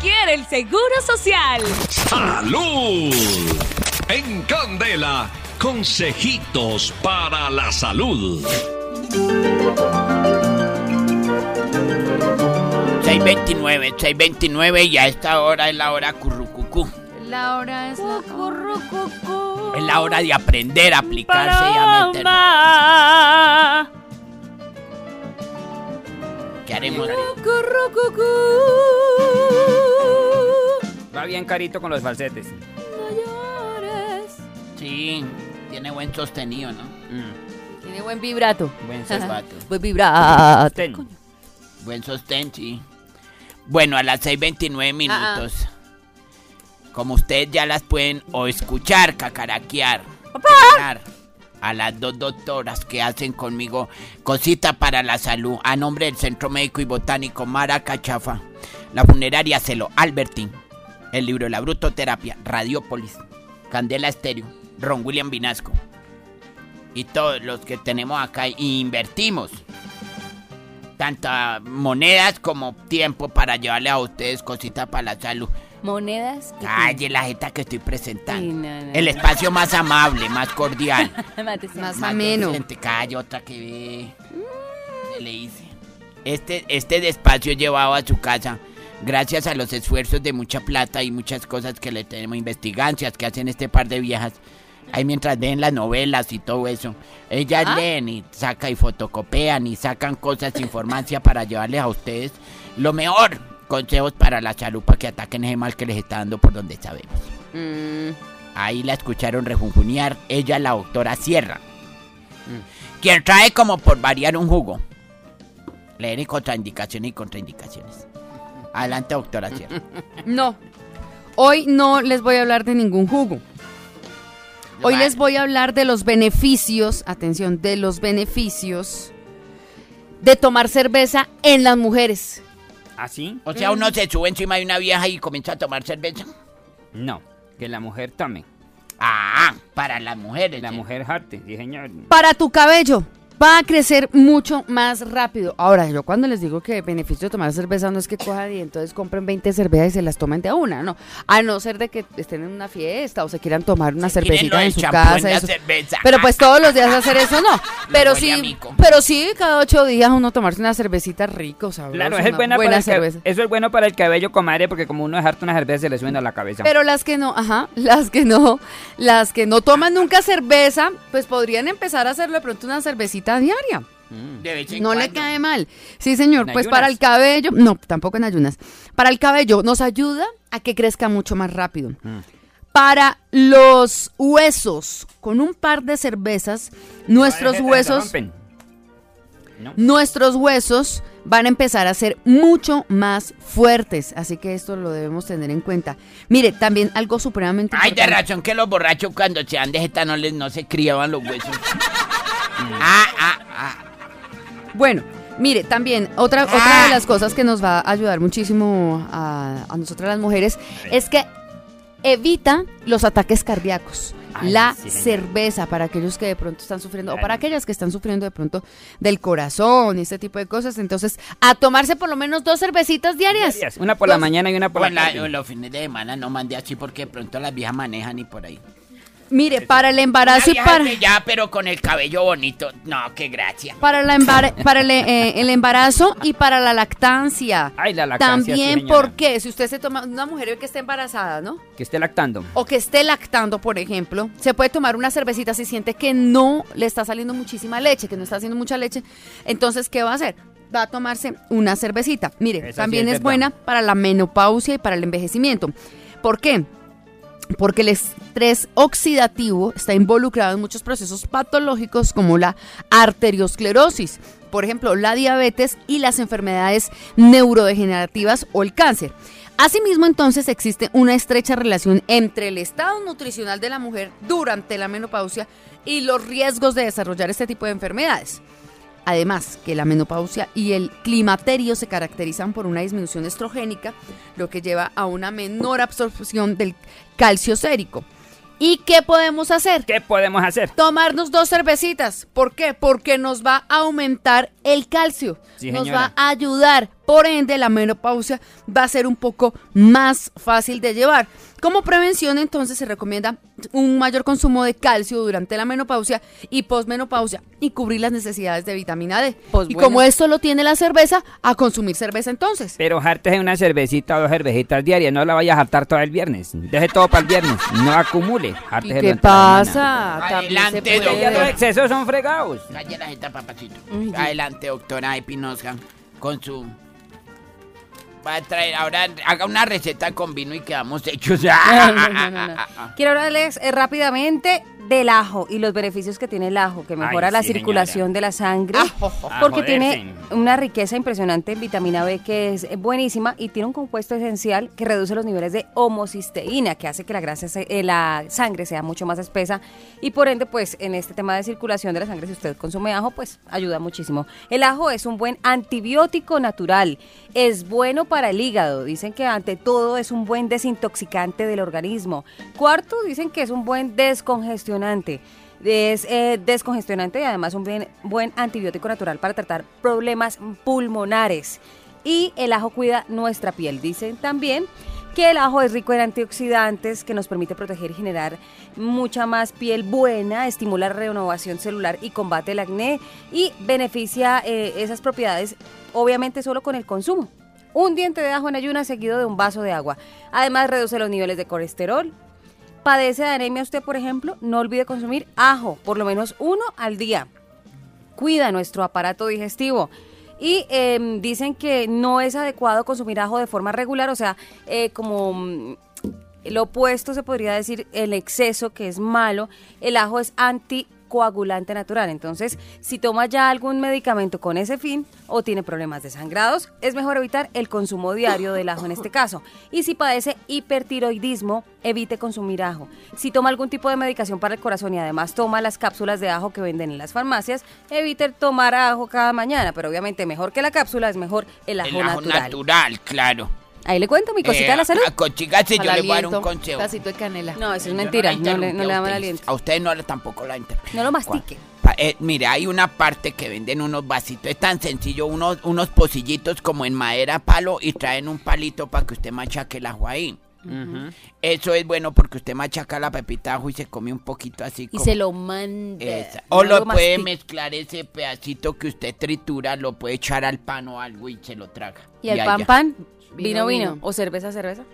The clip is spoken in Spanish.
quiere el Seguro Social. ¡Salud! En Candela, consejitos para la salud. 629, 629 y a esta hora es la hora currucucú. La hora es la... Es la hora de aprender a aplicarse y a meter. Paloma. ¿Qué haremos? Va bien carito con los falsetes. Sí, tiene buen sostenido, ¿no? Mm, Tiene buen vibrato. buen sosbato. Buen vibrato. Ten. Buen sostén, sí. Bueno, a las 6.29 minutos. Como ustedes ya las pueden o escuchar, cacaraquear. cenar A las dos doctoras que hacen conmigo cosita para la salud a nombre del Centro Médico y Botánico Mara Cachafa, la funeraria Celo Albertín, el libro La Brutoterapia, Radiópolis, Candela Estéreo, Ron William Vinasco y todos los que tenemos acá y invertimos tantas monedas como tiempo para llevarle a ustedes cositas para la salud. Monedas. Calle la jeta que estoy presentando. Sí, no, no, El no. espacio más amable, más cordial. Más ameno. Calle otra que ve. ¿Qué le hice? Este, este despacio llevado a su casa gracias a los esfuerzos de mucha plata y muchas cosas que le tenemos, investigancias que hacen este par de viejas. Ahí mientras leen las novelas y todo eso. Ellas ¿Ah? leen y sacan y fotocopian y sacan cosas, informancia para llevarles a ustedes lo mejor. Consejos para la para que ataquen ese mal que les está dando por donde sabemos. Mm, Ahí la escucharon rejunjunear, ella la doctora Sierra. Quien trae como por variar un jugo. Leer y contraindicaciones y contraindicaciones. Adelante, doctora Sierra. No. Hoy no les voy a hablar de ningún jugo. Hoy les voy a hablar de los beneficios, atención, de los beneficios de tomar cerveza en las mujeres. ¿Así? O sea, uno se sube encima de una vieja y comienza a tomar cerveza. No. Que la mujer tome. Ah, para las mujeres. La ¿sí? mujer jarte. Sí, señor. Para tu cabello va a crecer mucho más rápido. Ahora, yo cuando les digo que el beneficio de tomar cerveza no es que cojan y entonces compren 20 cervezas y se las tomen de a una, no. A no ser de que estén en una fiesta o se quieran tomar una Se cervecita en su casa. en cerveza. Pero pues todos los días hacer eso no. Pero sí, pero sí cada ocho días uno tomarse una cervecita rico, sabrosa, Claro, eso es, buena buena para el cerveza. eso es bueno para el cabello, comadre, porque como uno harto una cerveza se le suena a la cabeza. Pero las que no, ajá, las que no, las que no toman nunca cerveza, pues podrían empezar a hacerlo de pronto una cervecita diaria. De vez en No le cae mal. Sí, señor. ¿En Pues ayunas? para el cabello, no, tampoco en ayunas. Para el cabello nos ayuda a que crezca mucho más rápido. Mm. Para los huesos, con un par de cervezas, nuestros huesos, rompen. ¿No? nuestros huesos van a empezar a ser mucho más fuertes. Así que esto lo debemos tener en cuenta. Mire, también algo supremamente Ay, de razón que los borrachos cuando se dan de jeta no, les, no se criaban los huesos. ah. Bueno, mire, también otra, otra de las cosas que nos va a ayudar muchísimo a, a nosotras las mujeres es que evita los ataques cardíacos. Ay, la sí, cerveza para aquellos que de pronto están sufriendo o para aquellas que están sufriendo de pronto del corazón y este tipo de cosas. Entonces, a tomarse por lo menos dos cervecitas diarias. Diarias. Una por la mañana y una por O la tarde. los fines de semana no mande así porque de pronto las viejas manejan y por ahí. Mire, para el embarazo y para... ya, pero con el cabello bonito. No, qué gracia. Para, la embar- para el, eh, el embarazo y para la lactancia. Ay, la lactancia, También, señora. ¿por qué? Si usted se toma, una mujer que esté embarazada, ¿no? Que esté lactando. O que esté lactando, por ejemplo, se puede tomar una cervecita si siente que no le está saliendo muchísima leche, que no está haciendo mucha leche. Entonces, ¿qué va a hacer? Va a tomarse una cervecita. Mire, Esa sí también es es, buena para la menopausia y para el envejecimiento. ¿Por qué? Porque el estrés oxidativo está involucrado en muchos procesos patológicos como la arteriosclerosis, por ejemplo, la diabetes y las enfermedades neurodegenerativas o el cáncer. Asimismo, entonces existe una estrecha relación entre el estado nutricional de la mujer durante la menopausia y los riesgos de desarrollar este tipo de enfermedades. Además, que la menopausia y el climaterio se caracterizan por una disminución estrogénica, lo que lleva a una menor absorción del calcio sérico. ¿Y qué podemos hacer? ¿Qué podemos hacer? Tomarnos dos cervecitas. ¿Por qué? Porque nos va a aumentar el calcio. Sí, nos va a ayudar Por ende, la menopausia va a ser un poco más fácil de llevar. Como prevención, entonces, se recomienda un mayor consumo de calcio durante la menopausia y posmenopausia y cubrir las necesidades de vitamina D. Pues y bueno. como esto lo tiene la cerveza, a consumir cerveza entonces. Pero jártese una cervecita o dos cervecitas diarias, no la vaya a jartar todo el viernes. Deje todo para el viernes, no acumule. ¿Y jártese qué pasa? Adelante. Ya los excesos son fregados. Calle la jeta, papacito. Adelante, doctora Epinosca, con su... Va a traer, ahora haga una receta con vino y quedamos hechos. No, no, no. Quiero hablarles eh, rápidamente del ajo y los beneficios que tiene el ajo, que mejora Ay, la sí, circulación señora. de la sangre, A porque joderse. tiene una riqueza impresionante en vitamina B que es buenísima y tiene un compuesto esencial que reduce los niveles de homocisteína, que hace que la grasa, se- eh, la sangre sea mucho más espesa y por ende, pues en este tema de circulación de la sangre, si usted consume ajo, pues ayuda muchísimo. El ajo es un buen antibiótico natural, es bueno para el hígado, dicen que ante todo es un buen desintoxicante del organismo. Cuarto, dicen que es un buen descongestionante. Es eh, descongestionante y además un buen, buen antibiótico natural para tratar problemas pulmonares. Y el ajo cuida nuestra piel. Dicen también que el ajo es rico en antioxidantes que nos permite proteger y generar mucha más piel buena, estimula la renovación celular y combate el acné y beneficia eh, esas propiedades obviamente solo con el consumo. Un diente de ajo en ayunas seguido de un vaso de agua. Además reduce los niveles de colesterol, padece de anemia usted, por ejemplo, no olvide consumir ajo, por lo menos uno al día. Cuida nuestro aparato digestivo. Y em, dicen que no es adecuado consumir ajo de forma regular, o sea, eh, como mm, lo opuesto se podría decir el exceso, que es malo. El ajo es anticoagulante natural. Entonces, si toma ya algún medicamento con ese fin o tiene problemas de sangrados, es mejor evitar el consumo diario del ajo en este caso. Y si padece hipertiroidismo, evite consumir ajo. Si toma algún tipo de medicación para el corazón y además toma las cápsulas de ajo que venden en las farmacias, evite tomar ajo cada mañana. Pero obviamente mejor que la cápsula es mejor el ajo, El ajo natural. natural, claro. Ahí le cuento mi cosita de la salud. A Cochigase yo Al le voy a dar un consejo. Tacito de canela. No, eso es mentira. No, le, no a le da mal ustedes. aliento. A usted no, tampoco la interrumpí. No lo mastique. Eh, mire, hay una parte que venden unos vasitos, es tan sencillo, unos, unos pocillitos como en madera palo y traen un palito para que usted machaque el ajo ahí. Eso es bueno porque usted machaca la pepita de ajo y se come un poquito así Y como... se lo manda. Esa. no O lo puede mastique. mezclar ese pedacito que usted tritura, lo puede echar al pan o algo y se lo traga. ¿Y el ahí pan pan? Vino, Vino. ¿O cerveza, cerveza?